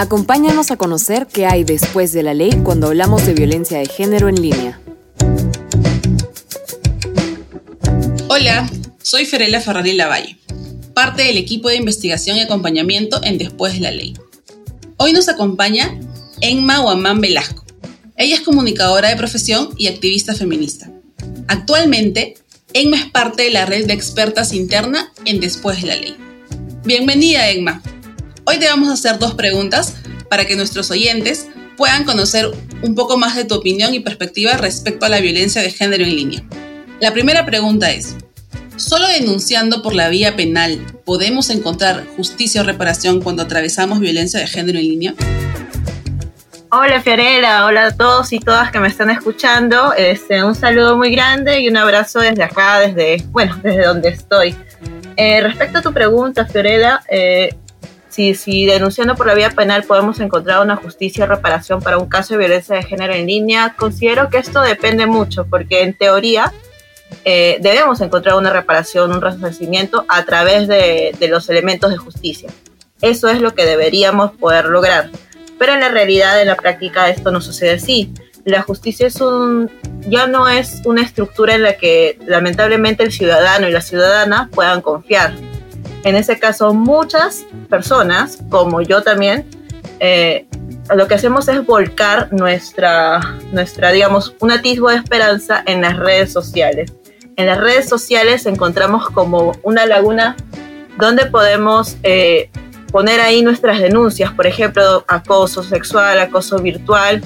Acompáñanos a conocer qué hay después de la ley cuando hablamos de violencia de género en línea. Hola, soy Ferela Ferrari Lavalle, parte del equipo de investigación y acompañamiento en Después de la Ley. Hoy nos acompaña Enma Guamán Velasco. Ella es comunicadora de profesión y activista feminista. Actualmente, Enma es parte de la red de expertas interna en Después de la Ley. Bienvenida, Enma. Hoy te vamos a hacer dos preguntas para que nuestros oyentes puedan conocer un poco más de tu opinión y perspectiva respecto a la violencia de género en línea. La primera pregunta es, ¿solo denunciando por la vía penal podemos encontrar justicia o reparación cuando atravesamos violencia de género en línea? Hola Fiorella, hola a todos y todas que me están escuchando. Este, un saludo muy grande y un abrazo desde acá, desde, bueno, desde donde estoy. Eh, respecto a tu pregunta, Fiorella, eh, si, denunciando por la vía penal podemos encontrar una justicia y reparación para un caso de violencia de género en línea, considero que esto depende mucho, porque en teoría eh, debemos encontrar una reparación, un resarcimiento a través de, de los elementos de justicia. Eso es lo que deberíamos poder lograr. Pero en la realidad, en la práctica, esto no sucede así. La justicia es un, ya no es una estructura en la que lamentablemente el ciudadano y la ciudadana puedan confiar en ese caso, muchas personas, como yo también, eh, lo que hacemos es volcar nuestra, nuestra, digamos, un atisbo de esperanza en las redes sociales. En las redes sociales encontramos como una laguna donde podemos eh, poner ahí nuestras denuncias, por ejemplo, acoso sexual, acoso virtual,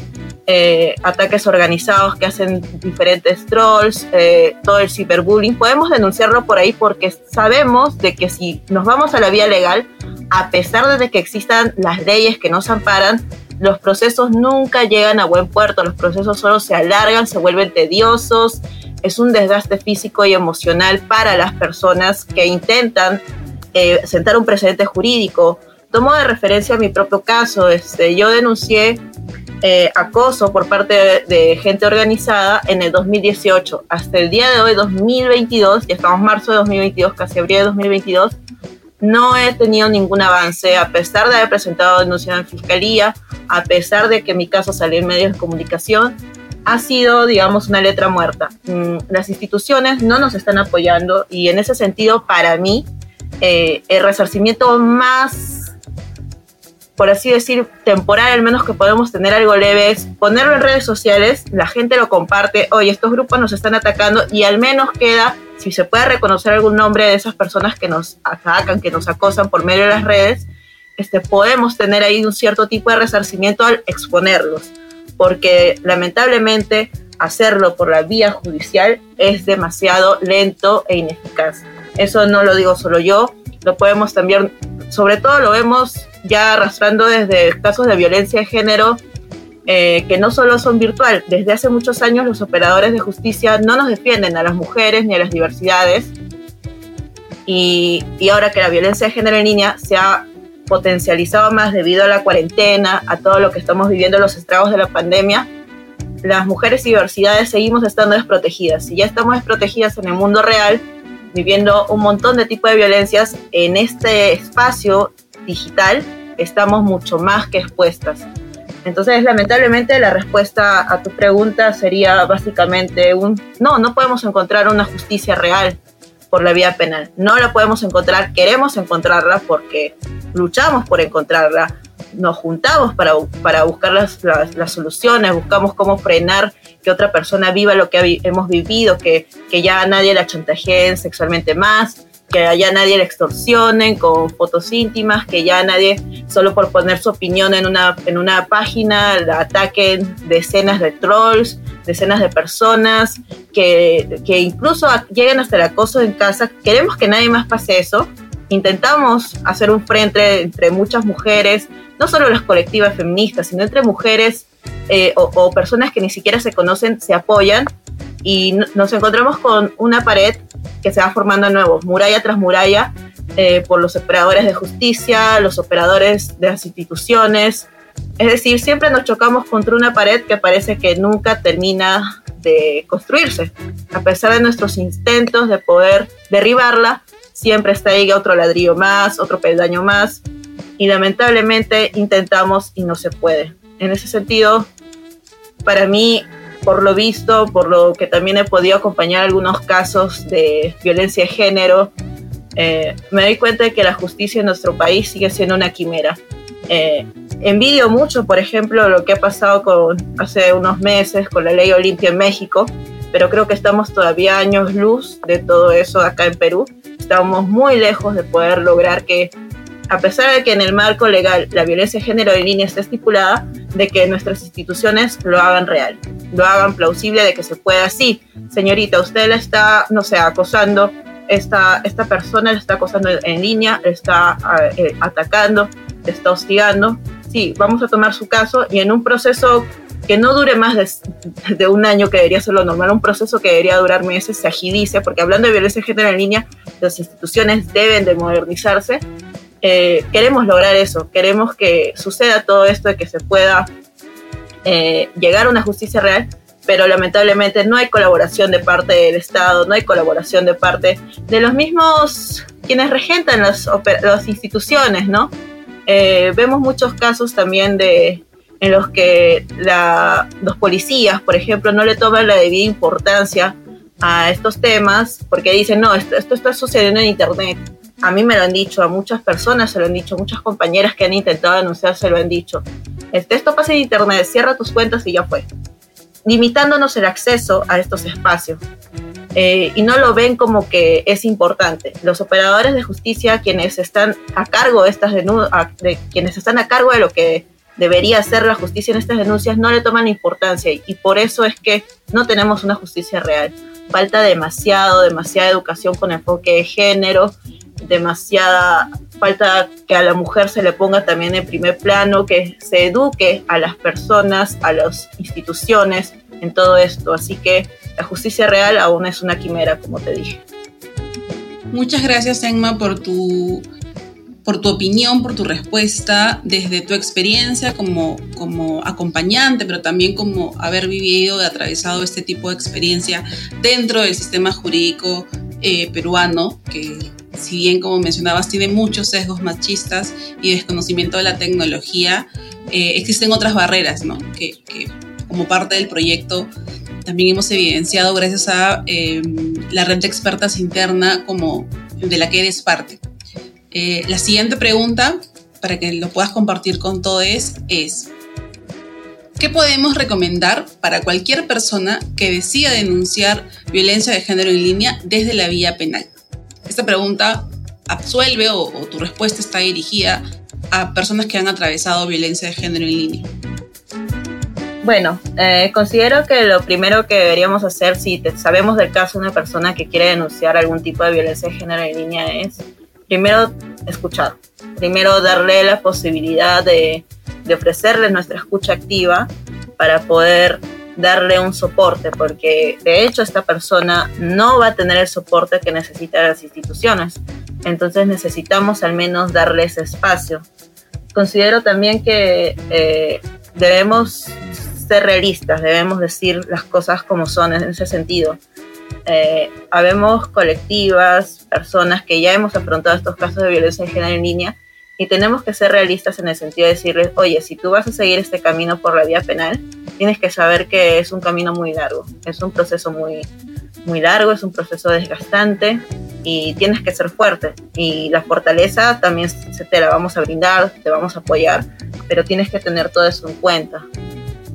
eh, ataques organizados que hacen diferentes trolls, eh, todo el ciberbullying, podemos denunciarlo por ahí porque sabemos de que si nos vamos a la vía legal, a pesar de que existan las leyes que nos amparan, los procesos nunca llegan a buen puerto, los procesos solo se alargan, se vuelven tediosos, es un desgaste físico y emocional para las personas que intentan eh, sentar un precedente jurídico. Tomo de referencia mi propio caso, este, yo denuncié eh, acoso por parte de, gente organizada en el 2018. Hasta el día de hoy, 2022, ya estamos marzo de 2022, casi abril de 2022, no he tenido ningún avance, a pesar de haber presentado denuncia en fiscalía, a pesar de que mi caso salió en medios de comunicación, ha sido, digamos, una letra muerta. Mm, las instituciones no nos están apoyando y en ese sentido, para mí, eh, el resarcimiento más por así decir, temporal, al menos que podemos tener algo leve, es ponerlo en redes sociales, la gente lo comparte, oye, estos grupos nos están atacando y al menos queda, si se puede reconocer algún nombre de esas personas que nos atacan, que nos acosan por medio de las redes, este, podemos tener ahí un cierto tipo de resarcimiento al exponerlos, porque lamentablemente hacerlo por la vía judicial es demasiado lento e ineficaz. Eso no lo digo solo yo, lo podemos también, sobre todo lo vemos ya arrastrando desde casos de violencia de género eh, que no solo son virtual, desde hace muchos años los operadores de justicia no nos defienden a las mujeres ni a las diversidades y, y ahora que la violencia de género en línea se ha potencializado más debido a la cuarentena, a todo lo que estamos viviendo, los estragos de la pandemia, las mujeres y diversidades seguimos estando desprotegidas. Si ya estamos desprotegidas en el mundo real, viviendo un montón de tipos de violencias en este espacio digital, estamos mucho más que expuestas. Entonces, lamentablemente, la respuesta a tu pregunta sería básicamente un no, no podemos encontrar una justicia real por la vía penal. No la podemos encontrar, queremos encontrarla porque luchamos por encontrarla, nos juntamos para, para buscar las, las, soluciones, buscamos cómo frenar que otra persona viva lo que hemos vivido, que, que ya nadie la chantajeen sexualmente más, que ya nadie le extorsionen con fotos íntimas, que ya nadie, solo por poner su opinión en una, en una página, ataquen decenas de trolls, decenas de personas, que, que incluso lleguen hasta el acoso en casa. Queremos que nadie más pase eso. Intentamos hacer un frente entre muchas mujeres, no solo las colectivas feministas, sino entre mujeres eh, o personas que ni siquiera se conocen, se apoyan y nos encontramos con una pared que se va formando nuevo, muralla tras muralla, eh, por los operadores de justicia, los operadores de las instituciones. Es decir, siempre nos chocamos contra una pared que parece que nunca termina de construirse. A pesar de nuestros intentos de poder derribarla, siempre está ahí otro ladrillo más, otro peldaño más. y lamentablemente intentamos y no se puede. En ese sentido, para mí, por lo visto, por lo que también he podido acompañar algunos casos de violencia de género, eh, me doy cuenta de que la justicia en nuestro país sigue siendo una quimera. Eh, envidio mucho, por ejemplo, lo que ha pasado con, hace unos meses con la ley Olimpia en México, pero creo que estamos todavía años luz de todo eso acá en Perú. Estamos muy lejos de poder lograr que, a pesar de que en el marco legal la violencia de género en línea está estipulada, de que nuestras instituciones lo hagan real, lo hagan plausible de que se pueda. Sí, señorita, usted la está, no sé, acosando esta, esta persona le está acosando en línea, está eh, atacando, le está hostigando. Sí, vamos a tomar su caso y en un proceso que no dure más de, un año, que debería ser lo normal, un proceso que debería durar meses, se agilice, porque hablando de violencia de género en línea, las instituciones deben de modernizarse. Eh, queremos lograr eso, queremos que suceda todo esto, de que se pueda eh, llegar a una justicia real, pero lamentablemente no hay colaboración de parte del Estado, no hay colaboración de parte de los mismos quienes regentan las, las instituciones, ¿no? Eh, vemos muchos casos también de en los que los policías, por ejemplo, no le toman la debida importancia a estos temas porque dicen, no, esto, esto está sucediendo en Internet. A mí me lo han dicho, a muchas personas se lo han dicho, muchas compañeras que han intentado denunciar se lo han dicho. Este, esto pasa en Internet, cierra tus cuentas y ya fue limitándonos el acceso a estos espacios. Eh, y no lo ven como que es importante. Los operadores de justicia, quienes están a cargo de estas de quienes están a cargo de lo que debería ser la justicia en estas denuncias, no le toman importancia y por eso es que no tenemos una justicia real. Falta demasiado, demasiada educación con enfoque de género, demasiada falta que a la mujer se le ponga también en primer plano, que se eduque a las personas, a las instituciones en todo esto. Así que la justicia real aún es una quimera, como te dije. Muchas gracias, Enma, por tu, por tu opinión, por tu respuesta, desde tu experiencia como, como acompañante, pero también como haber vivido y atravesado este tipo de experiencia dentro del sistema jurídico eh, peruano, que si bien como mencionabas tiene muchos sesgos machistas y desconocimiento de la tecnología, eh, existen otras barreras, ¿no? Que, como parte del proyecto también hemos evidenciado gracias a em, la red de expertas interna como de la que eres parte. Eh, la siguiente pregunta, para que lo puedas compartir con todos, es, ¿qué podemos recomendar para cualquier persona que decida denunciar violencia de género en línea desde la vía penal? esta pregunta absuelve o, tu respuesta está dirigida a personas que han atravesado violencia de género en línea? Bueno, eh, considero que lo primero que deberíamos hacer si sabemos del caso de una persona que quiere denunciar algún tipo de violencia de género en línea es primero escuchar, primero darle la posibilidad de, de ofrecerle nuestra escucha activa para poder darle un soporte, porque de hecho esta persona no va a tener el soporte que necesita las instituciones. Entonces necesitamos al menos darle ese espacio. Considero también que eh, debemos ser realistas, debemos decir las cosas como son en ese sentido. Eh, habemos colectivas, personas que ya hemos afrontado estos casos de violencia en género en línea y tenemos que ser realistas en el sentido de decirles, oye, si tú vas a seguir este camino por la vía penal, tienes que saber que es un camino muy largo, es un proceso muy, muy largo, es un proceso desgastante y tienes que ser fuerte. Y la fortaleza también se te la vamos a brindar, te vamos a apoyar, pero tienes que tener todo eso en cuenta.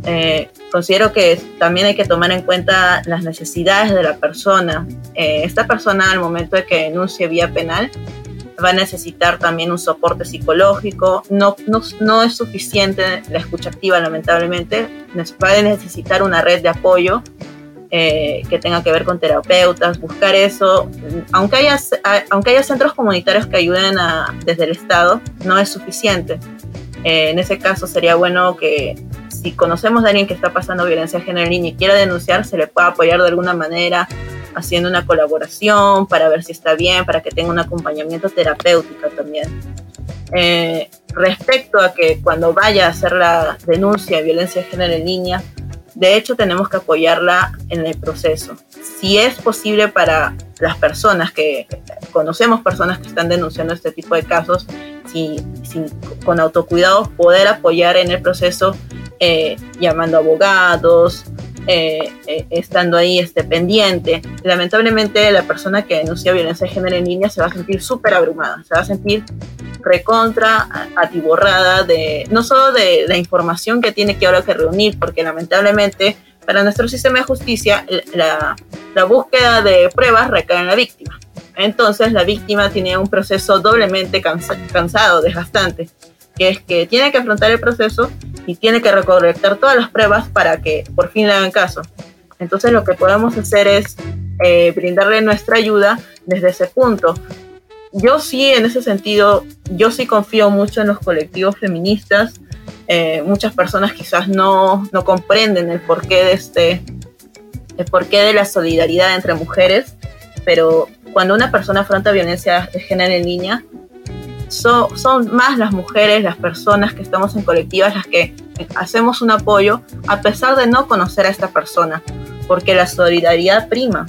Eh, considero que también hay que tomar en cuenta las necesidades de la persona. Eh, esta persona al momento de que denuncie vía penal va a necesitar también un soporte psicológico, no, no, no es suficiente la escucha activa lamentablemente, va a necesitar una red de apoyo eh, que tenga que ver con terapeutas, buscar eso, aunque haya, aunque haya centros comunitarios que ayuden a, desde el Estado, no es suficiente. Eh, en ese caso sería bueno que si conocemos a alguien que está pasando violencia de género en línea y quiera denunciar, se le pueda apoyar de alguna manera, haciendo una colaboración para ver si está bien, para que tenga un acompañamiento terapéutico también. Eh, respecto a que cuando vaya a hacer la denuncia de violencia de género en línea, de hecho tenemos que apoyarla en el proceso. Si es posible para las personas que conocemos personas que están denunciando este tipo de casos, con autocuidado poder apoyar en el proceso eh, llamando abogados, eh, eh, estando ahí este, pendiente. Lamentablemente la persona que denuncia violencia de género en línea se va a sentir súper abrumada, se va a sentir recontra atiborrada de no solo de la información que tiene que ahora que reunir, porque lamentablemente para nuestro sistema de justicia la, la búsqueda de pruebas recae en la víctima. Entonces la víctima tiene un proceso doblemente cansado, desgastante, que es que tiene que afrontar el proceso y tiene que recolectar todas las pruebas para que por fin le hagan caso. Entonces lo que podemos hacer es eh, brindarle nuestra ayuda desde ese punto. Yo sí, en ese sentido, yo sí confío mucho en los colectivos feministas. Eh, muchas personas quizás no, no comprenden el porqué de este, el porqué de la solidaridad entre mujeres, pero cuando una persona afronta violencia de género en línea, son más las mujeres, las personas que estamos en colectivas las que hacemos un apoyo a pesar de no conocer a esta persona, porque la solidaridad prima.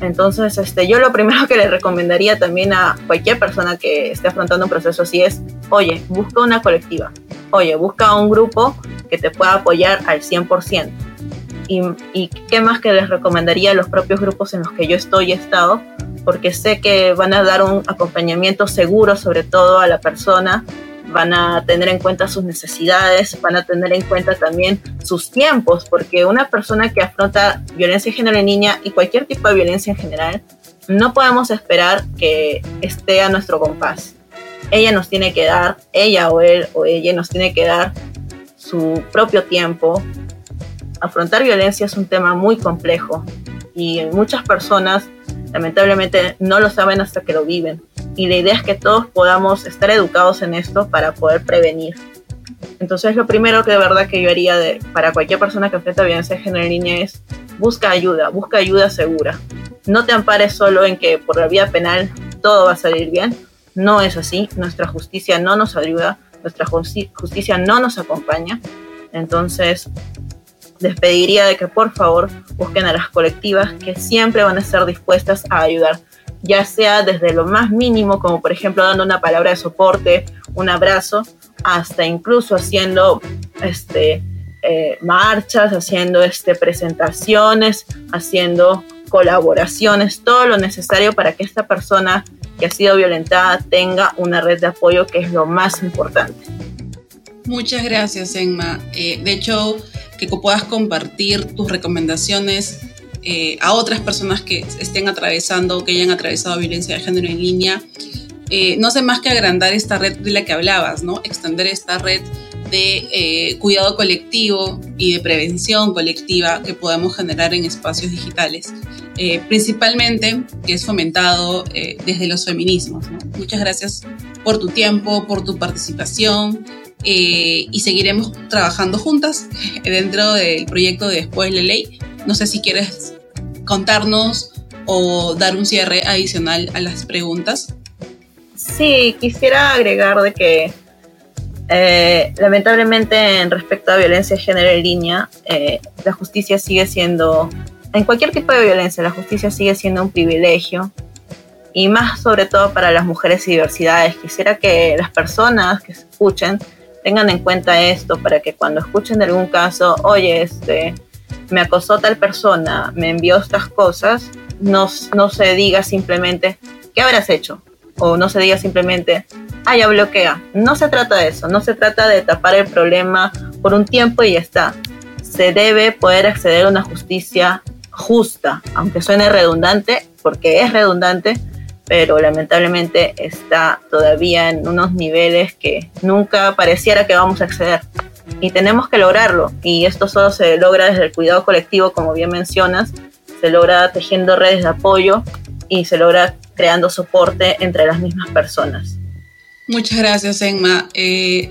Entonces, este, yo lo primero que le recomendaría también a cualquier persona que esté afrontando un proceso así es, oye, busca una colectiva, oye, busca un grupo que te pueda apoyar al 100%. Y, qué más que les recomendaría a los propios grupos en los que yo estoy y he estado, porque sé que van a dar un acompañamiento seguro sobre todo a la persona, van a tener en cuenta sus necesidades, van a tener en cuenta también sus tiempos, porque una persona que afronta violencia de género niña y cualquier tipo de violencia en general, no podemos esperar que esté a nuestro compás. Ella nos tiene que dar, ella o él o ella nos tiene que dar su propio tiempo. Afrontar violencia es un tema muy complejo y muchas personas lamentablemente no lo saben hasta que lo viven. Y la idea es que todos podamos estar educados en esto para poder prevenir. Entonces lo primero que de verdad que yo haría de, para cualquier persona que enfrenta violencia de género en línea es busca ayuda, busca ayuda segura. No te ampares solo en que por la vía penal todo va a salir bien. No es así. Nuestra justicia no nos ayuda, nuestra justicia no nos acompaña. Entonces, les pediría de que por favor busquen a las colectivas que siempre van a estar dispuestas a ayudar, ya sea desde lo más mínimo, como por ejemplo dando una palabra de soporte, un abrazo, hasta incluso haciendo este, eh, marchas, haciendo este, presentaciones, haciendo colaboraciones, todo lo necesario para que esta persona que ha sido violentada tenga una red de apoyo que es lo más importante. Muchas gracias, Emma. Eh, de hecho, que puedas compartir tus recomendaciones eh, a otras personas que estén atravesando o que hayan atravesado violencia de género en línea. Eh, no hace más que agrandar esta red de la que hablabas, ¿no? Extender esta red de eh, cuidado colectivo y de prevención colectiva que podemos generar en espacios digitales, principalmente que es fomentado desde los feminismos. Muchas gracias por tu tiempo, por tu participación eh, y seguiremos trabajando juntas dentro del proyecto de Después la Ley. No sé si quieres contarnos o dar un cierre adicional a las preguntas. Sí, quisiera agregar de que eh, lamentablemente en respecto a violencia de género en línea, eh, la justicia sigue siendo, en cualquier tipo de violencia, la justicia sigue siendo un privilegio y más sobre todo para las mujeres y diversidades. Quisiera que las personas que escuchen tengan en cuenta esto para que cuando escuchen algún caso, oye, este, me acosó tal persona, me envió estas cosas, no, no se diga simplemente, ¿qué habrás hecho? O no se diga simplemente, ah, ya bloquea. No se trata de eso, no se trata de tapar el problema por un tiempo y ya está. Se debe poder acceder a una justicia justa, aunque suene redundante, porque es redundante, pero lamentablemente está todavía en unos niveles que nunca pareciera que vamos a acceder. Y tenemos que lograrlo. Y esto solo se logra desde el cuidado colectivo, como bien mencionas, se logra tejiendo redes de apoyo y se logra creando soporte entre las mismas personas. Muchas gracias, Emma. Eh,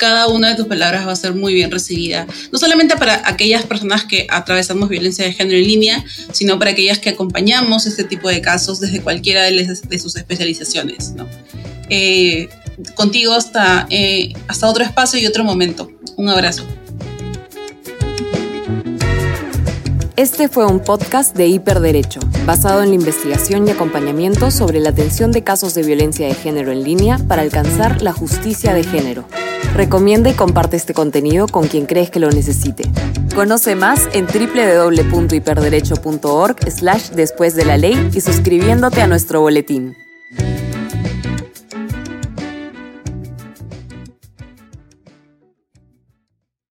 cada una de tus palabras va a ser muy bien recibida, no solamente para aquellas personas que atravesamos violencia de género en línea, sino para aquellas que acompañamos este tipo de casos desde cualquiera de, sus especializaciones. Eh, contigo hasta, eh, hasta otro espacio y otro momento. Un abrazo. Este fue un podcast de Hiperderecho. basado en la investigación y acompañamiento sobre la atención de casos de violencia de género en línea para alcanzar la justicia de género. Recomienda y comparte este contenido con quien crees que lo necesite. Conoce más en www.hiperderecho.org slash después de la ley y suscribiéndote a nuestro boletín.